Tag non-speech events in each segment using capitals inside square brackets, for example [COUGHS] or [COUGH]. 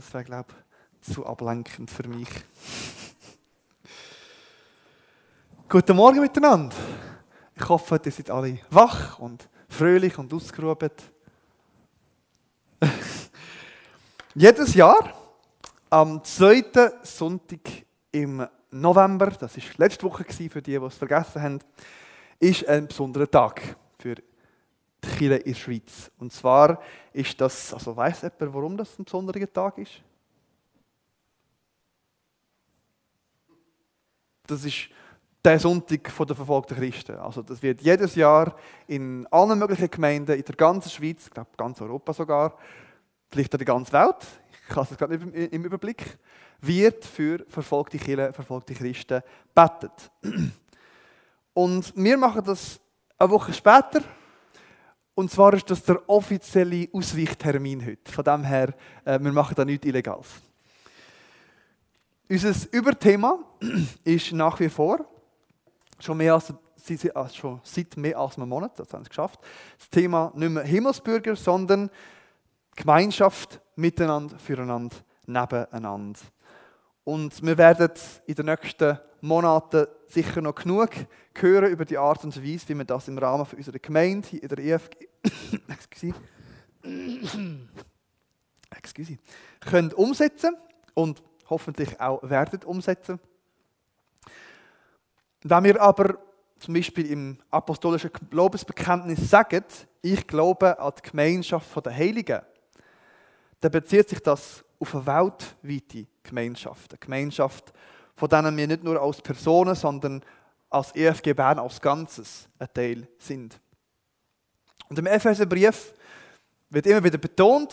Das wäre, glaube ich, zu ablenkend für mich. Guten Morgen miteinander. Ich hoffe, ihr seid alle wach und fröhlich und ausgeruht. [LAUGHS] Jedes Jahr am zweiten Sonntag im November, das war letzte Woche für die, die es vergessen haben, ist ein besonderer Tag für die Kirche in der Schweiz. Und zwar ist das, also weiss jemand, warum das ein besonderer Tag ist? Das ist der Sonntag der verfolgten Christen. Also das wird jedes Jahr in allen möglichen Gemeinden in der ganzen Schweiz, ich glaube ganz Europa sogar, vielleicht in der ganzen Welt, ich habe es gerade nicht im Überblick, wird für verfolgte Kirchen, verfolgte Christen betet. [CLEARS THROAT] Und wir machen das eine Woche später. Und zwar ist das der offizielle Ausweichtermin heute. Von dem her, äh, wir machen da nichts Illegales. Unser Überthema [CLEARS THROAT] ist nach wie vor, schon, mehr als, also schon seit mehr als einem Monat, das haben wir geschafft, das Thema nicht mehr Himmelsbürger, sondern Gemeinschaft miteinander, füreinander, nebeneinander. Und wir werden in den nächsten Monaten sicher noch genug hören über die Art und Weise, wie wir das im Rahmen unserer Gemeinde in der EFG [COUGHS] excuse, [COUGHS] können umsetzen und hoffentlich auch werden umsetzen. Wenn wir aber zum Beispiel im apostolischen Glaubensbekenntnis sagen, ich glaube an die Gemeinschaft der Heiligen, dann bezieht sich das auf eine weltweite Gemeinschaft. Eine Gemeinschaft, von denen wir nicht nur als Personen, sondern als EFG Bern als Ganzes ein Teil sind. Und im Epheserbrief wird immer wieder betont,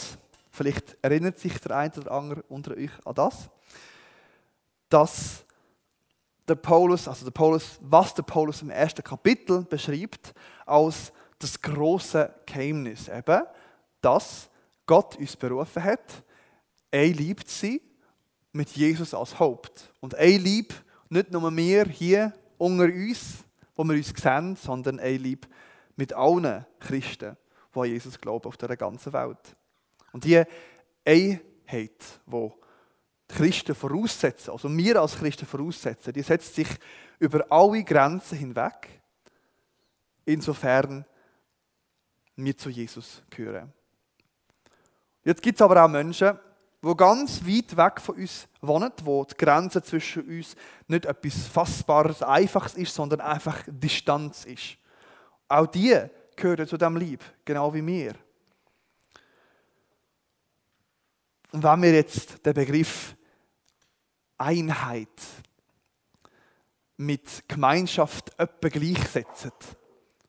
vielleicht erinnert sich der eine oder andere unter euch an das, dass der Paulus, also der Paulus, was der Paulus im ersten Kapitel beschreibt, als das große Geheimnis, eben, dass Gott uns berufen hat, ein Lieb zu sein, mit Jesus als Haupt. Und ein Lieb, nicht nur wir hier unter uns, wo wir uns sehen, sondern ein Lieb mit allen Christen, die an Jesus glauben auf der ganzen Welt. Und diese Einheit, die die Christen voraussetzen, also wir als Christen voraussetzen, die setzt sich über alle Grenzen hinweg, insofern wir zu Jesus gehören. Jetzt gibt es aber auch Menschen, die ganz weit weg von uns wohnen, wo die Grenze zwischen uns nicht etwas Fassbares, Einfaches ist, sondern einfach Distanz ist. Auch die gehören zu dem Lieb, genau wie wir. Und wenn wir jetzt den Begriff Einheit mit Gemeinschaft etwa gleichsetzen,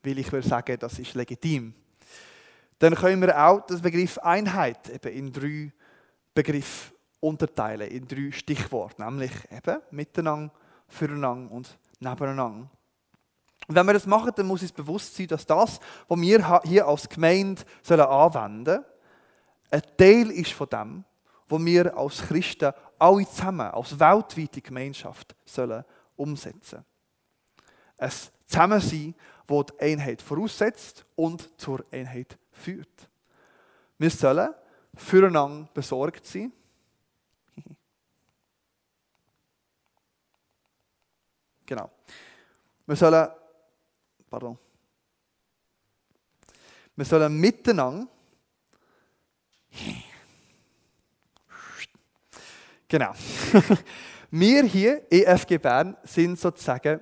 will ich sagen, das ist legitim, dann können wir auch den Begriff Einheit eben in drei Begriffe unterteilen, in drei Stichworte, nämlich eben miteinander, füreinander und nebeneinander. Und wenn wir das machen, dann muss uns bewusst sein, dass das, was wir hier als Gemeinde anwenden sollen, ein Teil ist von dem, was wir als Christen alle zusammen, als weltweite Gemeinschaft sollen umsetzen. Ein Zusammensein, das die Einheit voraussetzt und zur Einheit führt. Wir sollen füreinander besorgt sein. [LAUGHS] Genau. Wir sollen, pardon, wir sollen miteinander, genau, [LAUGHS] wir hier, EFG Bern, sind sozusagen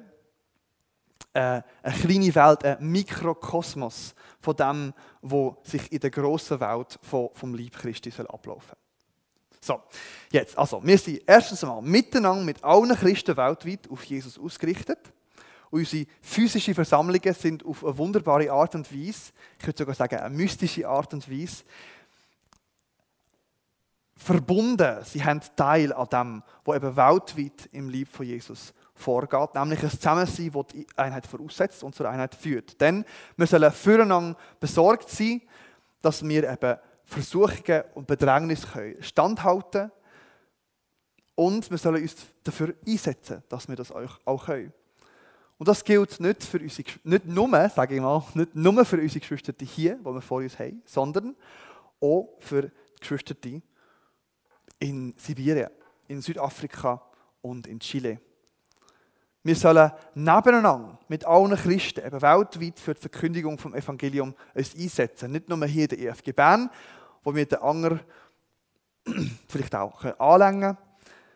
äh, eine kleine Welt, ein Mikrokosmos von dem, was sich in der grossen Welt vom Leib Christi soll ablaufen. So, jetzt, also, wir sind erstens einmal miteinander mit allen Christen weltweit auf Jesus ausgerichtet. Unsere physischen Versammlungen sind auf eine wunderbare Art und Weise, ich würde sogar sagen, eine mystische Art und Weise, verbunden. Sie haben Teil an dem, was eben weltweit im Leib von Jesus vorgeht, nämlich ein Zusammensein, das die Einheit voraussetzt und zur Einheit führt. Denn wir sollen füreinander besorgt sein, dass wir eben Versuchungen und Bedrängnisse standhalten können. Und wir sollen uns dafür einsetzen, dass wir das auch können. Und das gilt nicht, für unsere, nicht nur, sage ich mal, nicht nur für unsere Geschwister hier, die wir vor uns haben, sondern auch für die Geschwister in Sibirien, in Südafrika und in Chile. Wir sollen nebeneinander mit allen Christen eben weltweit für die Verkündigung vom Evangelium uns einsetzen. Nicht nur hier in der EFG Bern, wo wir den anderen [CLEARS THROAT] vielleicht auch anlängen können,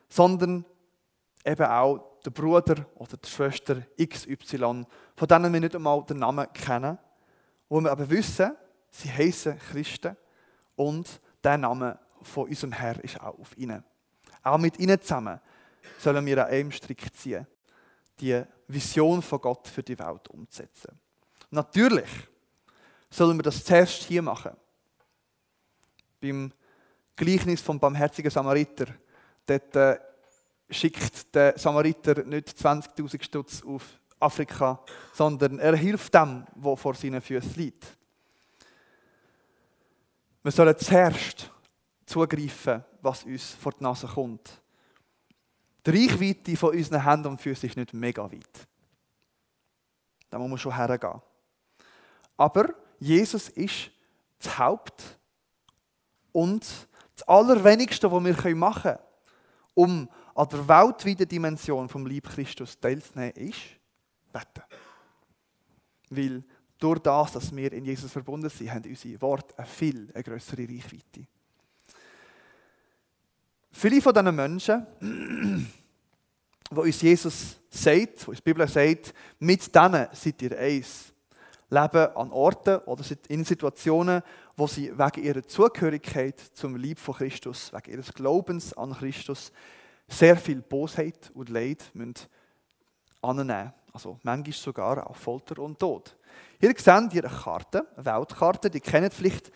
sondern eben auch der Bruder oder die Schwester XY, von denen wir nicht einmal den Namen kennen, wo wir aber wissen, sie heißen Christen und der Name von unserem Herr ist auch auf ihnen. Auch mit ihnen zusammen sollen wir an einem Strick ziehen die Vision von Gott für die Welt umzusetzen. Natürlich sollen wir das zuerst hier machen. Beim Gleichnis vom barmherzigen Samariter. Dort äh, schickt der Samariter nicht 20.000 Stutz auf Afrika, sondern er hilft dem, wo vor seinen Füßen liegt. Wir sollen zuerst zugreifen, was uns vor die Nase kommt. Die Reichweite von unseren Händen und Füßen ist nicht mega weit. Da muss man schon hergehen. Aber Jesus ist das Haupt und das Allerwenigste, was wir machen können, um an der weltweiten Dimension vom Lieb Christus teilzunehmen, ist beten. Weil durch das, dass wir in Jesus verbunden sind, haben unsere Worte eine viel eine größere Reichweite. Viele von diesen Menschen, wo uns Jesus sagt, wo uns die Bibel sagt, mit denen seid ihr eins, leben an Orten oder in Situationen, wo sie wegen ihrer Zugehörigkeit zum Lieb von Christus, wegen ihres Glaubens an Christus, sehr viel Bosheit und Leid müssen annehmen. Also manchmal sogar auch Folter und Tod. Hier seht ihr eine Karte, eine Weltkarte, die kennen vielleicht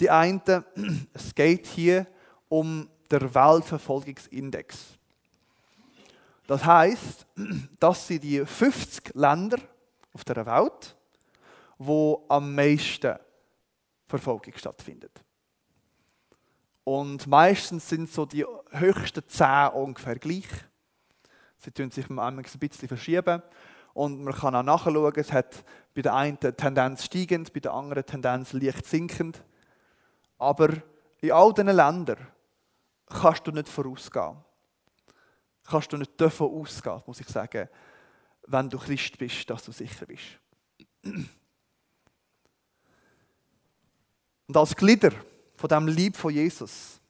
die einen. [CLEARS THROAT] Es geht hier um der Weltverfolgungsindex. Das heißt, dass sie die 50 Länder auf der Welt, wo am meisten Verfolgung stattfindet. Und meistens sind so die höchsten 10 ungefähr gleich. Sie tun sich manchmal ein bisschen verschieben. Und man kann auch nachschauen, es hat bei der einen Tendenz steigend, bei der anderen Tendenz leicht sinkend. Aber in all diesen Ländern kannst du nicht vorausgehen. Kannst du nicht davon ausgehen, muss ich sagen, wenn du Christ bist, dass du sicher bist. [CLEARS THROAT] Und als Glieder von dem Lieb von Jesus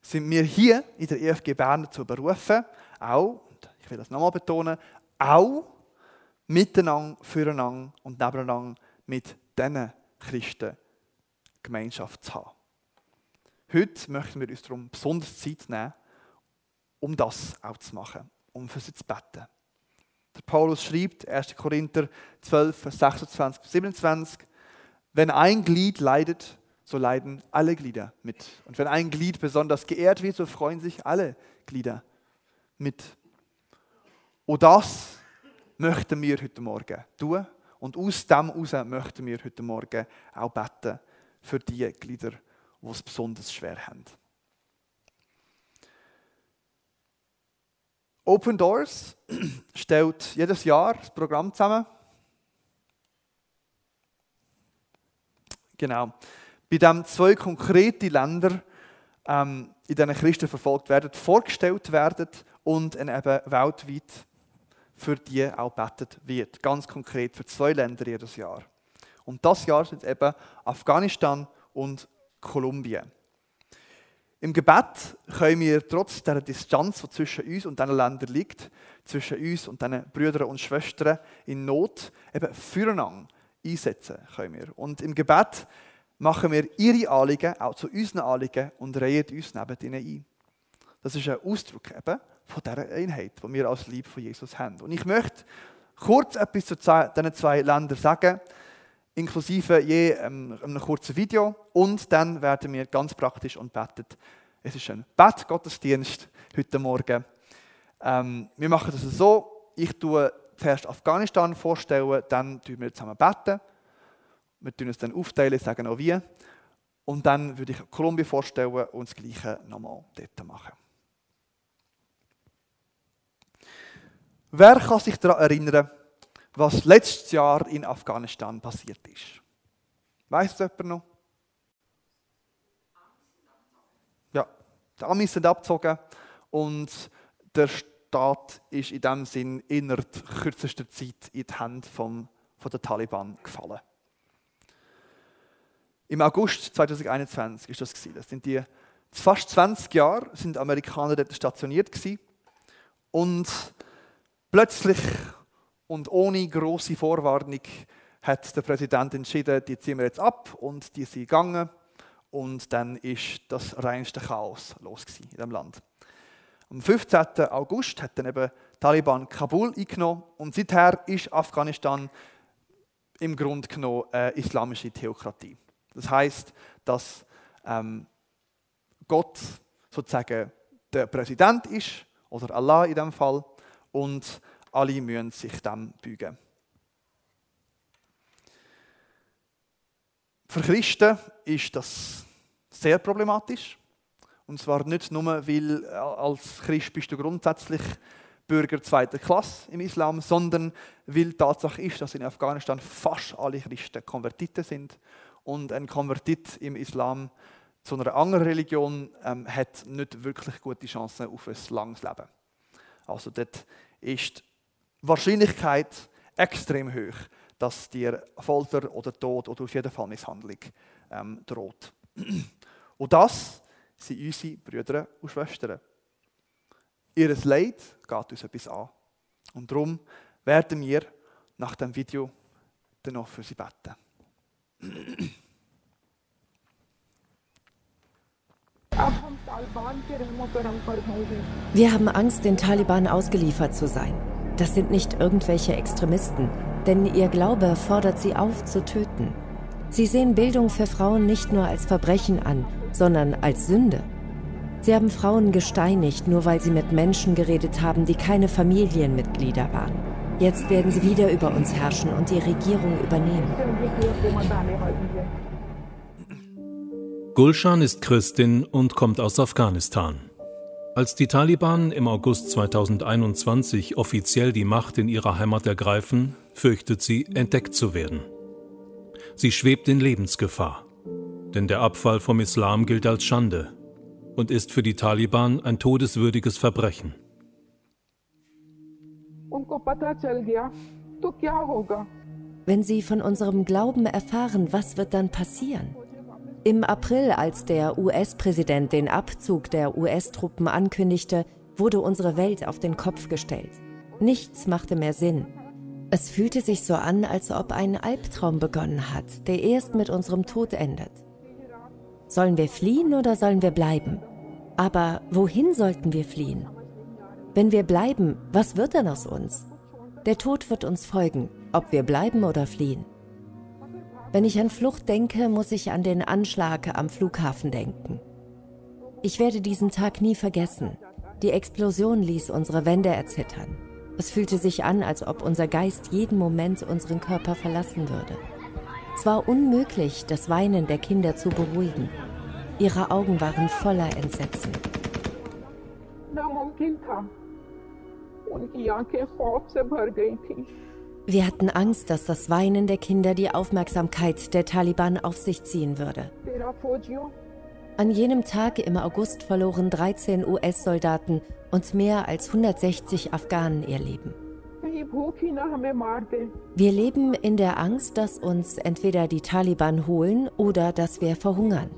sind wir hier in der EFG Bern dazu berufen, auch, ich will das nochmal betonen, auch miteinander, füreinander und nebeneinander mit diesen Christen Gemeinschaft zu haben. Heute möchten wir uns darum besonders Zeit nehmen, um das auch zu machen, um für sie zu beten. Der Paulus schreibt, 1. Korinther 12, Vers 26 bis 27, wenn ein Glied leidet, so leiden alle Glieder mit. Und wenn ein Glied besonders geehrt wird, so freuen sich alle Glieder mit. Und das möchten wir heute Morgen tun. Und aus dem heraus möchten wir heute Morgen auch beten für die Glieder, die es besonders schwer haben. Open Doors [CLEARS THROAT] stellt jedes Jahr das Programm zusammen. Genau. Bei dem zwei konkrete Länder, ähm, in denen Christen verfolgt werden, vorgestellt werden und eben weltweit für die auch betet wird. Ganz konkret für zwei Länder jedes Jahr. Und das Jahr sind eben Afghanistan und Kolumbien. Im Gebet können wir trotz der Distanz, die zwischen uns und diesen Ländern liegt, zwischen uns und diesen Brüdern und Schwestern in Not, eben füreinander einsetzen können wir. Und im Gebet machen wir ihre Anliegen auch zu unseren Anliegen und reihen uns neben ihnen ein. Das ist ein Ausdruck eben von dieser Einheit, die wir als Lieb von Jesus haben. Und ich möchte kurz etwas zu diesen zwei Ländern sagen inklusive je ähm, einem kurzen Video. Und dann werden wir ganz praktisch und betet. Es ist ein Bettgottesdienst heute Morgen. Ähm, wir machen das so, ich tue zuerst Afghanistan vorstellen, dann tun wir zusammen beten. Wir tun es dann aufteilen, sagen auch wie. Und dann würde ich Kolumbien vorstellen und das Gleiche nochmal dort machen. Wer kann sich daran erinnern, was letztes Jahr in Afghanistan passiert ist. Weiß es jemand noch? Ja, Die Amis sind abgezogen und der Staat ist in dem Sinn innerhalb kürzester Zeit in die Hände vom, von der Taliban gefallen. Im August 2021 ist das gewesen. Das sind die fast 20 Jahre sind Amerikaner dort stationiert gewesen. und plötzlich und ohne große Vorwarnung hat der Präsident entschieden, die ziehen wir jetzt ab und die sind gegangen und dann ist das reinste Chaos los in dem Land. Am 15. August hat dann eben Taliban Kabul eingenommen und seither ist Afghanistan im Grunde genommen eine islamische Theokratie. Das heißt, dass ähm, Gott sozusagen der Präsident ist oder Allah in dem Fall und alle müssen sich dem beugen. Für Christen ist das sehr problematisch. Und zwar nicht nur, weil äh, als Christ bist du grundsätzlich Bürger zweiter Klasse im Islam, sondern weil die Tatsache ist, dass in Afghanistan fast alle Christen Konvertiten sind. Und ein Konvertit im Islam zu einer anderen Religion ähm, hat nicht wirklich gute Chancen auf ein langes Leben. Also dort ist die Wahrscheinlichkeit extrem hoch, dass dir Folter oder Tod oder auf jeden Fall Misshandlung ähm, droht. [CLEARS THROAT] Und das sind unsere Brüder und Schwestern. Ihr Leid geht uns etwas an. Und darum werden wir nach dem Video dann noch für sie beten. Wir haben Angst, den Taliban ausgeliefert zu sein. Das sind nicht irgendwelche Extremisten, denn ihr Glaube fordert sie auf, zu töten. Sie sehen Bildung für Frauen nicht nur als Verbrechen an, sondern als Sünde. Sie haben Frauen gesteinigt, nur weil sie mit Menschen geredet haben, die keine Familienmitglieder waren. Jetzt werden sie wieder über uns herrschen und die Regierung übernehmen. Gulshan ist Christin und kommt aus Afghanistan. Als die Taliban im August 2021 offiziell die Macht in ihrer Heimat ergreifen, fürchtet sie, entdeckt zu werden. Sie schwebt in Lebensgefahr, denn der Abfall vom Islam gilt als Schande und ist für die Taliban ein todeswürdiges Verbrechen. Wenn sie von unserem Glauben erfahren, was wird dann passieren? Im April, als der US-Präsident den Abzug der US-Truppen ankündigte, wurde unsere Welt auf den Kopf gestellt. Nichts machte mehr Sinn. Es fühlte sich so an, als ob ein Albtraum begonnen hat, der erst mit unserem Tod endet. Sollen wir fliehen oder sollen wir bleiben? Aber wohin sollten wir fliehen? Wenn wir bleiben, was wird dann aus uns? Der Tod wird uns folgen, ob wir bleiben oder fliehen. Wenn ich an Flucht denke, muss ich an den Anschlag am Flughafen denken. Ich werde diesen Tag nie vergessen. Die Explosion ließ unsere Wände erzittern. Es fühlte sich an, als ob unser Geist jeden Moment unseren Körper verlassen würde. Es war unmöglich, das Weinen der Kinder zu beruhigen. Ihre Augen waren voller Entsetzen उनकी आंखें खौफ से भर गई थी wir hatten Angst, dass das Weinen der Kinder die Aufmerksamkeit der Taliban auf sich ziehen würde. An jenem Tag im August verloren 13 US-Soldaten und mehr als 160 Afghanen ihr Leben. Wir leben in der Angst, dass uns entweder die Taliban holen oder dass wir verhungern.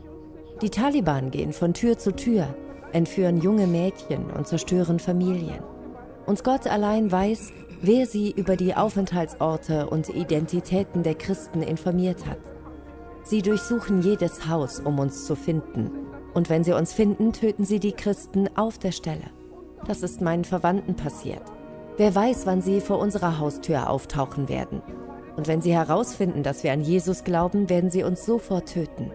Die Taliban gehen von Tür zu Tür, entführen junge Mädchen und zerstören Familien. Und Gott allein weiß, wer sie über die Aufenthaltsorte und Identitäten der Christen informiert hat. Sie durchsuchen jedes Haus, um uns zu finden. Und wenn sie uns finden, töten sie die Christen auf der Stelle. Das ist meinen Verwandten passiert. Wer weiß, wann sie vor unserer Haustür auftauchen werden. Und wenn sie herausfinden, dass wir an Jesus glauben, werden sie uns sofort töten.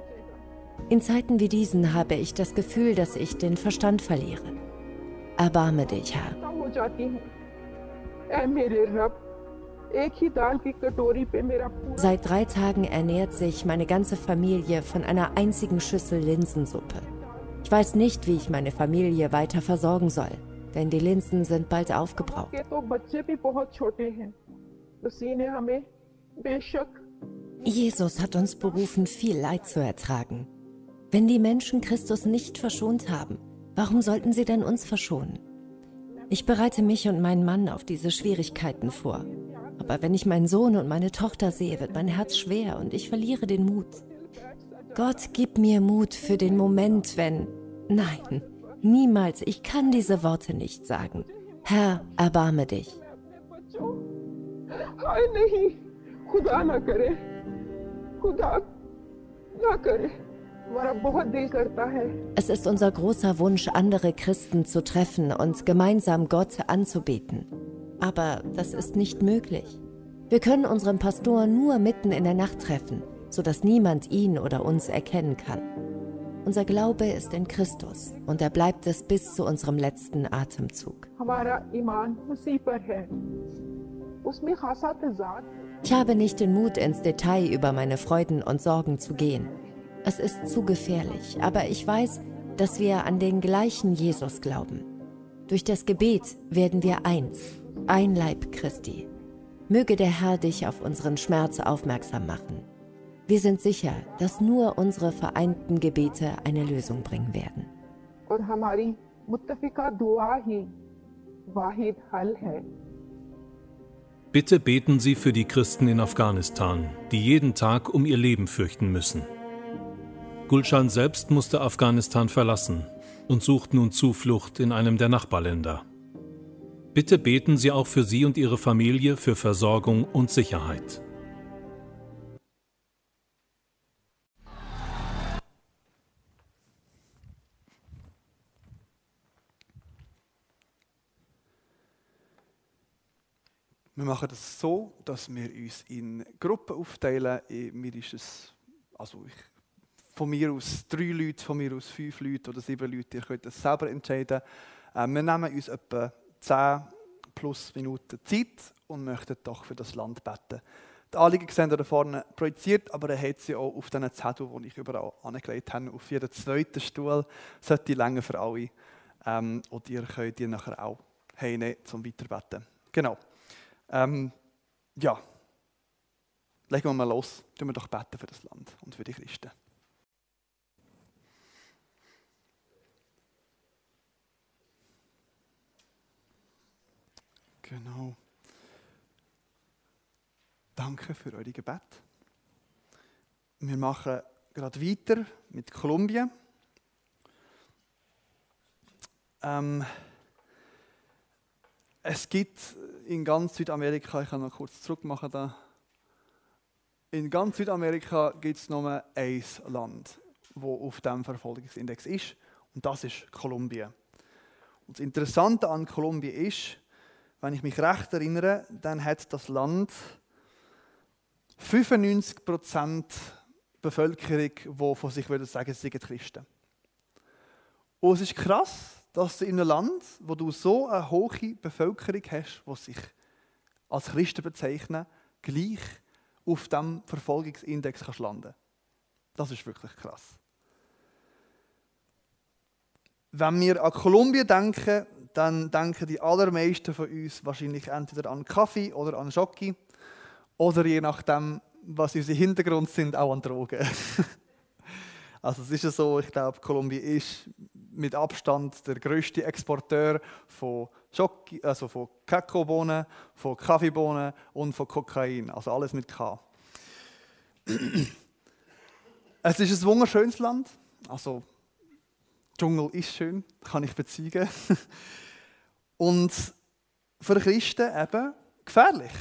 In Zeiten wie diesen habe ich das Gefühl, dass ich den Verstand verliere. Erbarme dich, Herr. Seit drei Tagen ernährt sich meine ganze Familie von einer einzigen Schüssel Linsensuppe. Ich weiß nicht, wie ich meine Familie weiter versorgen soll, denn die Linsen sind bald aufgebraucht. Jesus hat uns berufen, viel Leid zu ertragen. Wenn die Menschen Christus nicht verschont haben, Warum sollten sie denn uns verschonen? Ich bereite mich und meinen Mann auf diese Schwierigkeiten vor. Aber wenn ich meinen Sohn und meine Tochter sehe, wird mein Herz schwer und ich verliere den Mut. Gott, gib mir Mut für den Moment, wenn... Nein, niemals, ich kann diese Worte nicht sagen. Herr, erbarme dich. Es ist unser großer Wunsch, andere Christen zu treffen und gemeinsam Gott anzubeten. Aber das ist nicht möglich. Wir können unseren Pastor nur mitten in der Nacht treffen, sodass niemand ihn oder uns erkennen kann. Unser Glaube ist in Christus und er bleibt es bis zu unserem letzten Atemzug. Ich habe nicht den Mut, ins Detail über meine Freuden und Sorgen zu gehen. Es ist zu gefährlich, aber ich weiß, dass wir an den gleichen Jesus glauben. Durch das Gebet werden wir eins, ein Leib Christi. Möge der Herr dich auf unseren Schmerz aufmerksam machen. Wir sind sicher, dass nur unsere vereinten Gebete eine Lösung bringen werden. Bitte beten Sie für die Christen in Afghanistan, die jeden Tag um ihr Leben fürchten müssen. Gulshan selbst musste Afghanistan verlassen und sucht nun Zuflucht in einem der Nachbarländer. Bitte beten Sie auch für sie und ihre Familie für Versorgung und Sicherheit. Wir machen das so, dass wir uns in Gruppen aufteilen. Mir ist es, also ich von mir aus drei Leute, von mir aus fünf Leute oder sieben Leute, ihr könnt das selber entscheiden. Äh, wir nehmen uns etwa zehn plus Minuten Zeit und möchten doch für das Land beten. Die Anliegen sehen da vorne projiziert, aber er hat sie auch auf diesen Zettel, die ich überall angelegt habe. Auf jeden zweiten Stuhl sollte die Länge für alle. Ähm, und ihr könnt die nachher auch heimnehmen, zum Weiterbeten. Genau. Ähm, ja. Legen wir mal los. Tun wir doch beten für das Land und für die Christen. Genau. Danke für eure Gebet. Wir machen gerade weiter mit Kolumbien. Ähm, es gibt in ganz Südamerika, ich kann noch kurz zurück machen da. In ganz Südamerika gibt es nur ein Land, wo auf dem Verfolgungsindex ist, und das ist Kolumbien. Und das Interessante an Kolumbien ist, wenn ich mich recht erinnere, dann hat das Land 95% Bevölkerung, die von sich würde sagen, sie sind Christen. Und es ist krass, dass du in einem Land, wo du so eine hohe Bevölkerung hast, die sich als Christen bezeichnen, gleich auf dem Verfolgungsindex kannst landen. Das ist wirklich krass. Wenn wir an Kolumbien denken, dann denken die allermeisten von uns wahrscheinlich entweder an Kaffee oder an Schocke oder je nachdem, was unsere Hintergrund sind, auch an Drogen. [LAUGHS] also es ist ja so, ich glaube, Kolumbien ist mit Abstand der größte Exporteur von Schocke, also von Kakaobohnen, von Kaffeebohnen und von Kokain, also alles mit K. [CLEARS THROAT] es ist ein wunderschönes Land, also Dschungel ist schön, kann ich bezeugen. [LAUGHS] Und für Christen eben gefährlich.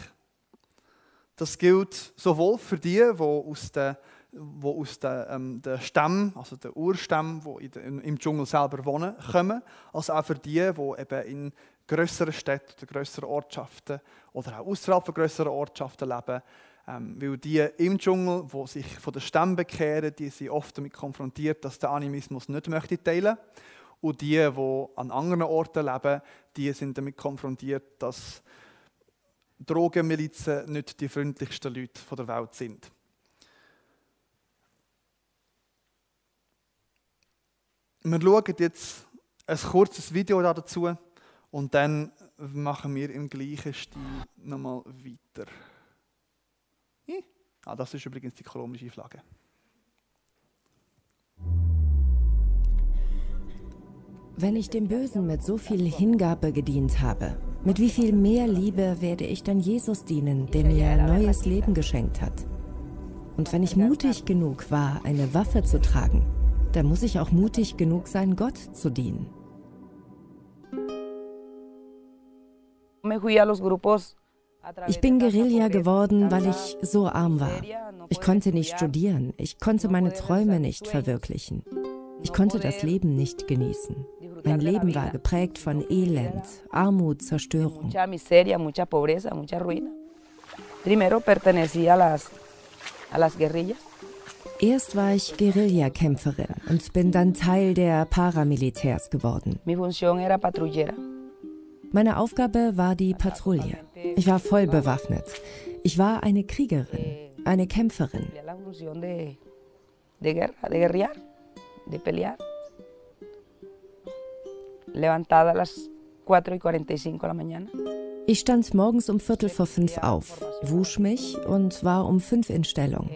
Das gilt sowohl für die, die aus den, die aus den, ähm, den Stämmen, also den Urstämmen, die in, im Dschungel selber wohnen, kommen, als auch für die, die eben in größeren Städten oder größeren Ortschaften oder auch außerhalb von größeren Ortschaften leben. Ähm, weil die im Dschungel, die sich von den Stämmen bekehren, die sind oft damit konfrontiert, dass der Animismus nicht möchte teilen. Und die, die an anderen Orten leben, die sind damit konfrontiert, dass Drogenmilizen nicht die freundlichsten Leute der Welt sind. Wir schauen jetzt ein kurzes Video dazu und dann machen wir im gleichen Stil nochmal weiter. Ah, das ist übrigens die kolumbische Flagge. Wenn ich dem Bösen mit so viel Hingabe gedient habe, mit wie viel mehr Liebe werde ich dann Jesus dienen, der mir neues Leben geschenkt hat? Und wenn ich mutig genug war, eine Waffe zu tragen, dann muss ich auch mutig genug sein, Gott zu dienen. Ich bin Guerilla geworden, weil ich so arm war. Ich konnte nicht studieren, ich konnte meine Träume nicht verwirklichen. Ich konnte das Leben nicht genießen. Mein Leben war geprägt von Elend, Armut, Zerstörung. Erst war ich Guerillakämpferin und bin dann Teil der Paramilitärs geworden. Meine Aufgabe war die Patrouille. Ich war voll bewaffnet. Ich war eine Kriegerin, eine Kämpferin. Ich stand morgens um Viertel vor fünf auf, wusch mich und war um fünf in Stellung.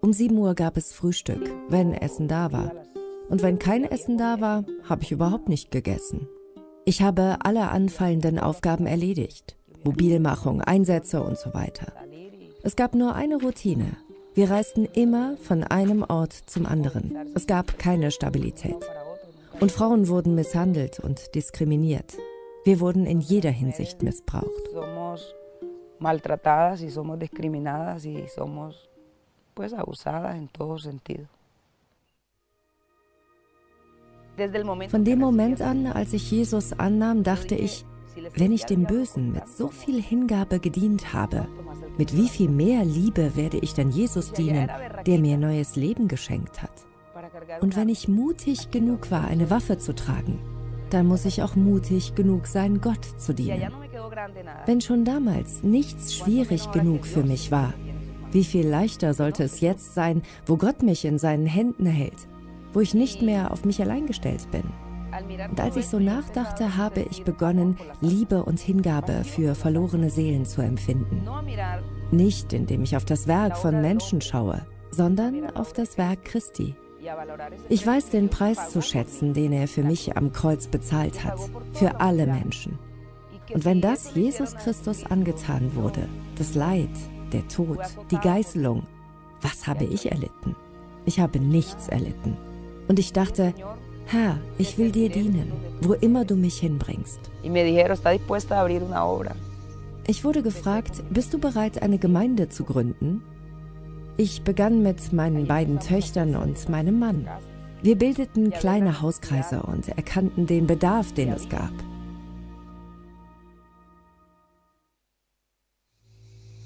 Um sieben Uhr gab es Frühstück, wenn Essen da war. Und wenn kein Essen da war, habe ich überhaupt nicht gegessen. Ich habe alle anfallenden Aufgaben erledigt. Mobilmachung, Einsätze und so weiter. Es gab nur eine Routine. Wir reisten immer von einem Ort zum anderen. Es gab keine Stabilität. Und Frauen wurden misshandelt und diskriminiert. Wir wurden in jeder Hinsicht missbraucht. maltratadas y somos discriminadas y somos pues abusadas en todo sentido. Von dem Moment an, als ich Jesus annahm, dachte ich, wenn ich dem Bösen mit so viel Hingabe gedient habe, mit wie viel mehr Liebe werde ich dann Jesus dienen, der mir neues Leben geschenkt hat? Und wenn ich mutig genug war, eine Waffe zu tragen, dann muss ich auch mutig genug sein, Gott zu dienen. Wenn schon damals nichts schwierig genug für mich war, wie viel leichter sollte es jetzt sein, wo Gott mich in seinen Händen hält wo ich nicht mehr auf mich allein gestellt bin. Und als ich so nachdachte, habe ich begonnen, Liebe und Hingabe für verlorene Seelen zu empfinden. Nicht indem ich auf das Werk von Menschen schaue, sondern auf das Werk Christi. Ich weiß den Preis zu schätzen, den er für mich am Kreuz bezahlt hat, für alle Menschen. Und wenn das Jesus Christus angetan wurde, das Leid, der Tod, die Geißelung, was habe ich erlitten? Ich habe nichts erlitten. Und ich dachte, Herr, ich will dir dienen, wo immer du mich hinbringst. Ich wurde gefragt, bist du bereit, eine Gemeinde zu gründen? Ich begann mit meinen beiden Töchtern und meinem Mann. Wir bildeten kleine Hauskreise und erkannten den Bedarf, den es gab.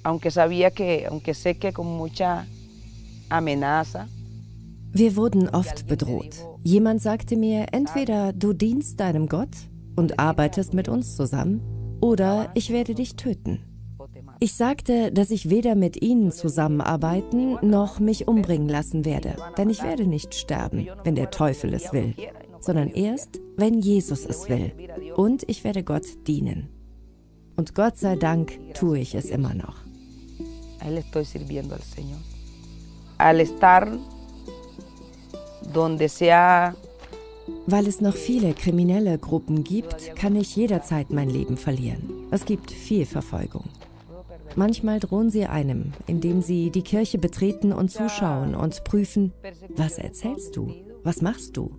Aunque sabía que, aunque sé que con mucha amenaza, wir wurden oft bedroht. Jemand sagte mir, entweder du dienst deinem Gott und arbeitest mit uns zusammen, oder ich werde dich töten. Ich sagte, dass ich weder mit ihnen zusammenarbeiten noch mich umbringen lassen werde, denn ich werde nicht sterben, wenn der Teufel es will, sondern erst, wenn Jesus es will. Und ich werde Gott dienen. Und Gott sei Dank tue ich es immer noch. Al donde sea weil es noch viele kriminelle Gruppen gibt, kann ich jederzeit mein Leben verlieren. Es gibt viel Verfolgung. Manchmal drohen sie einem, indem sie die Kirche betreten und zuschauen und prüfen, was erzählst du? Was machst du?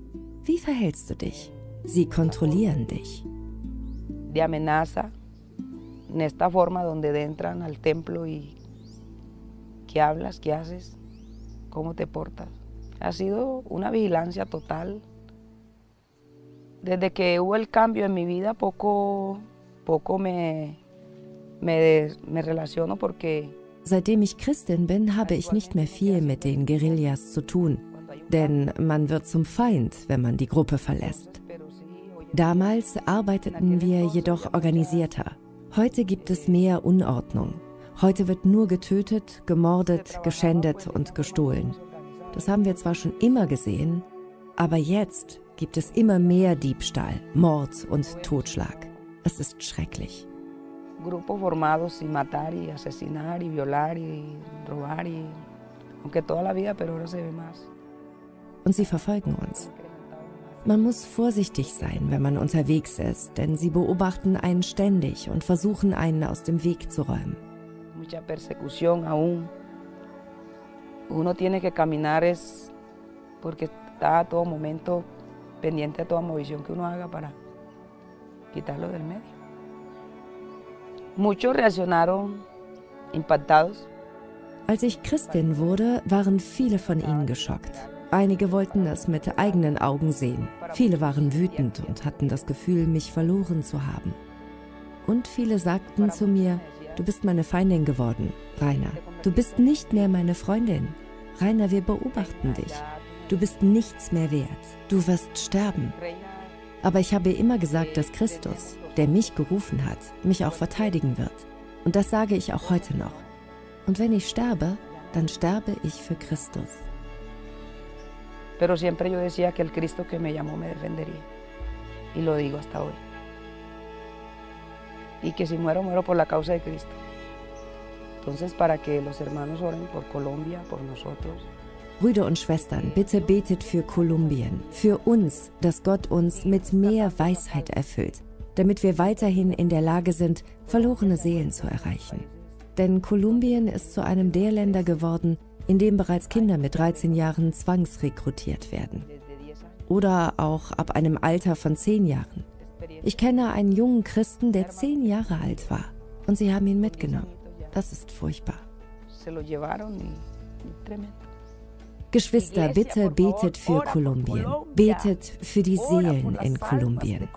Wie verhältst du dich? Sie kontrollieren dich. De amenaza, en esta forma donde entran al templo y qué hablas, qué haces, cómo te portas. Ha sido una vigilancia total. Desde que hubo el cambio en mi vida, poco, poco me, me, me relaciono porque... Seitdem ich Christin bin, habe ich nicht mehr viel mit den Guerillas zu tun, denn man wird zum Feind, wenn man die Gruppe verlässt. Damals arbeiteten wir jedoch organisierter. Heute gibt es mehr Unordnung. Heute wird nur getötet, gemordet, geschändet und gestohlen. Das haben wir zwar schon immer gesehen, aber jetzt gibt es immer mehr Diebstahl, Mord und Totschlag. Es ist schrecklich. Grupos formados y matar y asesinar y violar y robar y aunque toda la vida, pero ahora se ve más. Und sie verfolgen uns. Man muss vorsichtig sein, wenn man unterwegs ist, denn sie beobachten einen ständig und versuchen einen aus dem Weg zu räumen. Mucha persecución aún. Uno tiene que caminar es porque está a todo momento pendiente de toda movilión que uno haga para quitarlo del medio. Muchos reaccionaron impactados. Als ich Christin wurde, waren viele von ihnen geschockt. Einige wollten es mit eigenen Augen sehen. Viele waren wütend und hatten das Gefühl, mich verloren zu haben. Und viele sagten zu mir, du bist meine Feindin geworden, Rainer. Du bist nicht mehr meine Freundin. Rainer, wir beobachten dich. Du bist nichts mehr wert. Du wirst sterben. Aber ich habe immer gesagt, dass Christus, der mich gerufen hat, mich auch verteidigen wird. Und das sage ich auch heute noch. Und wenn ich sterbe, dann sterbe ich für Christus. Pero siempre yo decía que el Cristo que me llamó me defendería. Y lo digo hasta hoy. Y que si muero, muero por la causa de Cristo. Entonces, para que los hermanos oren por Colombia, por nosotros. Brüder und Schwestern, bitte betet für Kolumbien, für uns, dass Gott uns mit mehr Weisheit erfüllt, damit wir weiterhin in der Lage sind, verlorene Seelen zu erreichen. Denn Kolumbien ist zu einem der Länder geworden, in dem bereits Kinder mit 13 Jahren zwangsrekrutiert werden. Oder auch ab einem Alter von 10 Jahren. Ich kenne einen jungen Christen, der 10 Jahre alt war. Und sie haben ihn mitgenommen. Das ist furchtbar. Geschwister, bitte betet für Kolumbien. Betet für die Seelen in Kolumbien.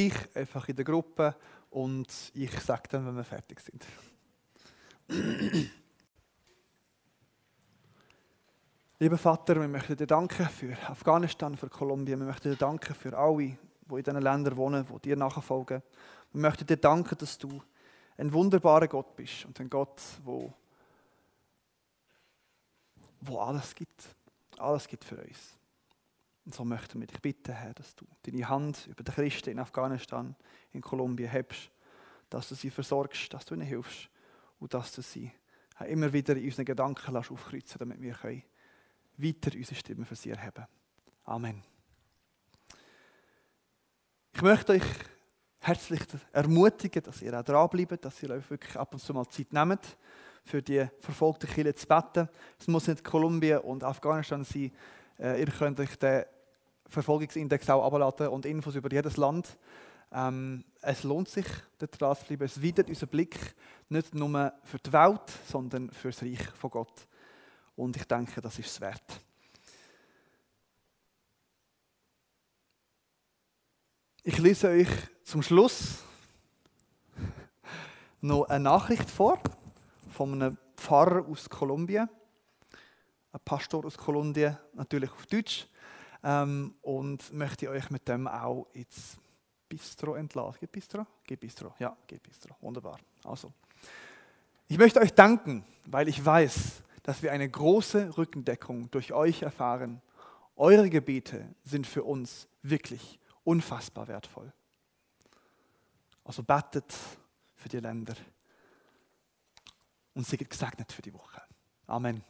Ich einfach in der Gruppe und ich sage dann, wenn wir fertig sind. [CLEARS THROAT] Lieber Vater, wir möchten dir danken für Afghanistan, für Kolumbien. Wir möchten dir danken für alle, die in diesen Ländern wohnen, die dir nachfolgen. Wir möchten dir danken, dass du ein wunderbarer Gott bist und ein Gott, wo, wo alles gibt. Alles gibt für uns. Und so möchten wir dich bitten, Herr, dass du deine Hand über die Christen in Afghanistan, in Kolumbien hebst, dass du sie versorgst, dass du ihnen hilfst und dass du sie immer wieder in unseren Gedanken lässt aufkreuzen damit wir können weiter unsere Stimme für sie erheben. Amen. Ich möchte euch herzlich ermutigen, dass ihr auch dranbleibt, dass ihr euch wirklich ab und zu mal Zeit nehmt, für die verfolgten Kinder zu beten. Es muss nicht Kolumbien und Afghanistan sein. Äh, ihr könnt euch den Verfolgungsindex auch abladen und Infos über jedes Land. Ähm, es lohnt sich, dort dran zu bleiben. Es weitet unseren Blick nicht nur für die Welt, sondern für das Reich von Gott. Und ich denke, das ist es wert. Ich lese euch zum Schluss [LAUGHS] noch eine Nachricht vor von einem Pfarrer aus Kolumbien, ein Pastor aus Kolumbien, natürlich auf Deutsch, ähm, und möchte euch mit dem auch ins Bistro entlassen. Geht Bistro? Geht Bistro, ja, geht Bistro. Wunderbar. Also, ich möchte euch danken, weil ich weiß, dass wir eine große Rückendeckung durch euch erfahren. Eure Gebete sind für uns wirklich unfassbar wertvoll. Also betet für die Länder und seid gesegnet für die Woche. Amen.